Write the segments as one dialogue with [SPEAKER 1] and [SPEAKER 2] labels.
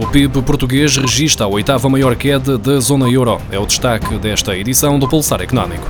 [SPEAKER 1] O PIB português registra a oitava maior queda da zona euro. É o destaque desta edição do Pulsar Económico.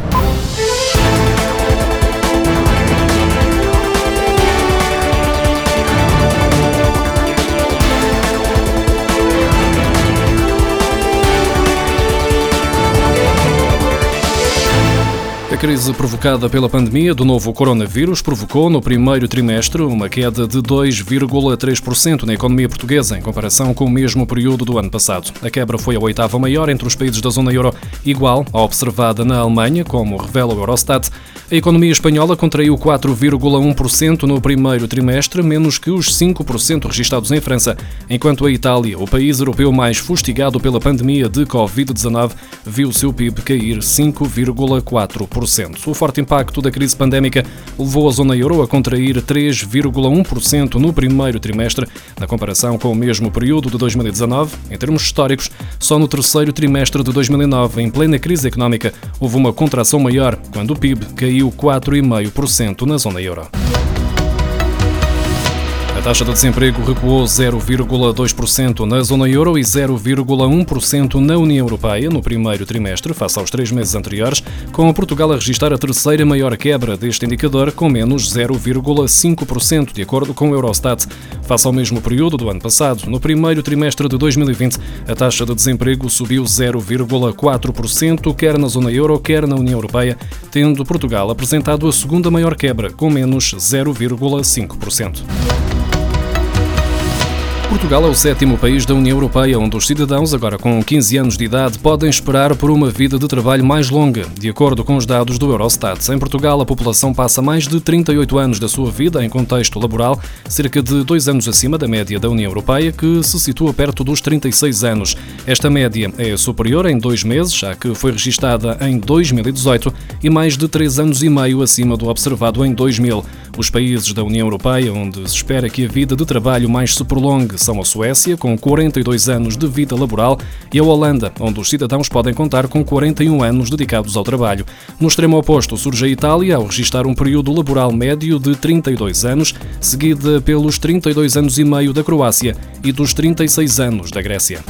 [SPEAKER 1] Crise provocada pela pandemia do novo coronavírus provocou no primeiro trimestre uma queda de 2,3% na economia portuguesa em comparação com o mesmo período do ano passado. A quebra foi a oitava maior entre os países da zona euro, igual à observada na Alemanha, como revela o Eurostat. A economia espanhola contraiu 4,1% no primeiro trimestre, menos que os 5% registados em França, enquanto a Itália, o país europeu mais fustigado pela pandemia de Covid-19, viu seu PIB cair 5,4%. O forte impacto da crise pandémica levou a zona euro a contrair 3,1% no primeiro trimestre, na comparação com o mesmo período de 2019. Em termos históricos, só no terceiro trimestre de 2009, em plena crise económica, houve uma contração maior, quando o PIB caiu 4,5% na zona euro. A taxa de desemprego recuou 0,2% na zona euro e 0,1% na União Europeia no primeiro trimestre, face aos três meses anteriores, com Portugal a registrar a terceira maior quebra deste indicador, com menos 0,5%, de acordo com o Eurostat. Face ao mesmo período do ano passado, no primeiro trimestre de 2020, a taxa de desemprego subiu 0,4%, quer na zona euro, quer na União Europeia, tendo Portugal apresentado a segunda maior quebra, com menos 0,5%. Portugal é o sétimo país da União Europeia onde os cidadãos, agora com 15 anos de idade, podem esperar por uma vida de trabalho mais longa. De acordo com os dados do Eurostat, em Portugal a população passa mais de 38 anos da sua vida em contexto laboral, cerca de dois anos acima da média da União Europeia, que se situa perto dos 36 anos. Esta média é superior em dois meses, já que foi registada em 2018, e mais de três anos e meio acima do observado em 2000. Os países da União Europeia onde se espera que a vida de trabalho mais se prolongue a Suécia, com 42 anos de vida laboral, e a Holanda, onde os cidadãos podem contar com 41 anos dedicados ao trabalho. No extremo oposto surge a Itália, ao registrar um período laboral médio de 32 anos, seguida pelos 32 anos e meio da Croácia e dos 36 anos da Grécia.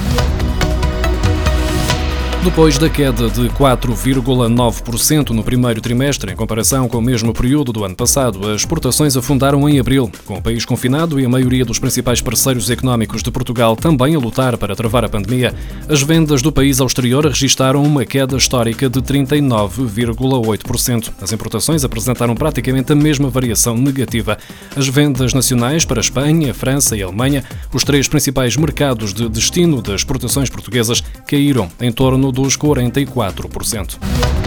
[SPEAKER 1] Depois da queda de 4,9% no primeiro trimestre, em comparação com o mesmo período do ano passado, as exportações afundaram em abril, com o país confinado e a maioria dos principais parceiros económicos de Portugal também a lutar para travar a pandemia. As vendas do país ao exterior registaram uma queda histórica de 39,8%. As importações apresentaram praticamente a mesma variação negativa. As vendas nacionais para Espanha, França e Alemanha, os três principais mercados de destino das exportações portuguesas, caíram em torno dos 44%.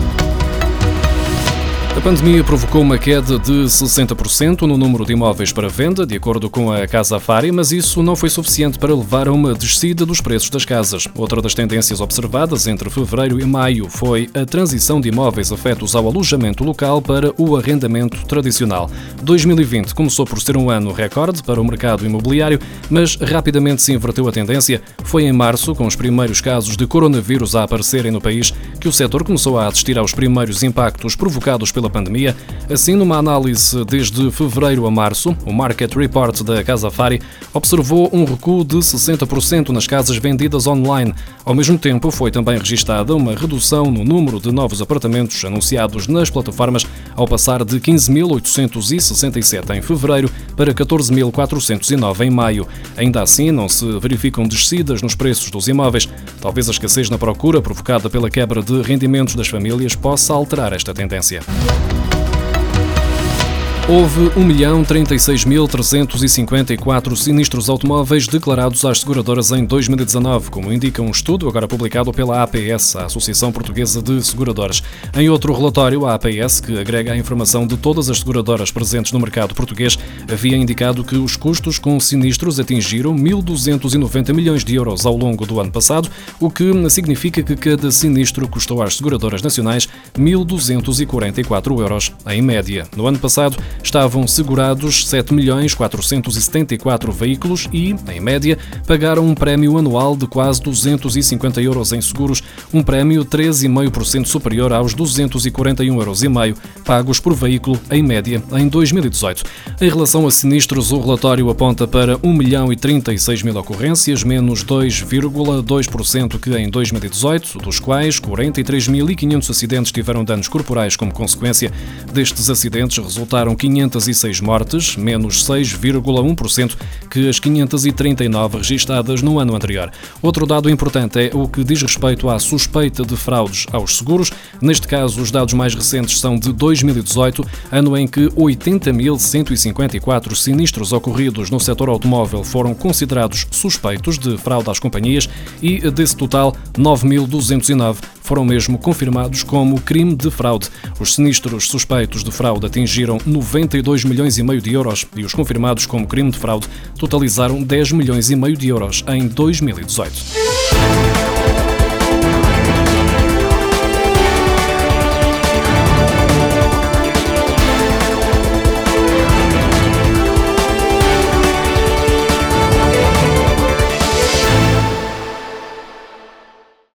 [SPEAKER 1] A pandemia provocou uma queda de 60% no número de imóveis para venda, de acordo com a Casa Afari, mas isso não foi suficiente para levar a uma descida dos preços das casas. Outra das tendências observadas entre fevereiro e maio foi a transição de imóveis afetos ao alojamento local para o arrendamento tradicional. 2020 começou por ser um ano recorde para o mercado imobiliário, mas rapidamente se inverteu a tendência. Foi em março, com os primeiros casos de coronavírus a aparecerem no país, que o setor começou a assistir aos primeiros impactos provocados pela pela pandemia. Assim, numa análise desde fevereiro a março, o Market Report da Casa Fari observou um recuo de 60% nas casas vendidas online. Ao mesmo tempo, foi também registada uma redução no número de novos apartamentos anunciados nas plataformas, ao passar de 15.867 em fevereiro para 14.409 em maio. Ainda assim, não se verificam descidas nos preços dos imóveis. Talvez a escassez na procura provocada pela quebra de rendimentos das famílias possa alterar esta tendência. you Houve 1.036.354 sinistros automóveis declarados às seguradoras em 2019, como indica um estudo agora publicado pela APS, a Associação Portuguesa de Seguradoras. Em outro relatório, a APS, que agrega a informação de todas as seguradoras presentes no mercado português, havia indicado que os custos com sinistros atingiram 1.290 milhões de euros ao longo do ano passado, o que significa que cada sinistro custou às seguradoras nacionais 1.244 euros, em média. No ano passado, estavam segurados 7 milhões 474 veículos e, em média, pagaram um prémio anual de quase 250 euros em seguros, um prémio 13,5% superior aos 241,5 euros pagos por veículo, em média, em 2018. Em relação a sinistros, o relatório aponta para 1 milhão e 36 mil ocorrências, menos 2,2% que em 2018, dos quais 43.500 acidentes tiveram danos corporais como consequência. Destes acidentes resultaram 506 mortes, menos 6,1% que as 539 registadas no ano anterior. Outro dado importante é o que diz respeito à suspeita de fraudes aos seguros. Neste caso, os dados mais recentes são de 2018, ano em que 80.154 sinistros ocorridos no setor automóvel foram considerados suspeitos de fraude às companhias e, desse total, 9.209 foram mesmo confirmados como crime de fraude. Os sinistros suspeitos de fraude atingiram 92 milhões e meio de euros e os confirmados como crime de fraude totalizaram 10 milhões e meio de euros em 2018.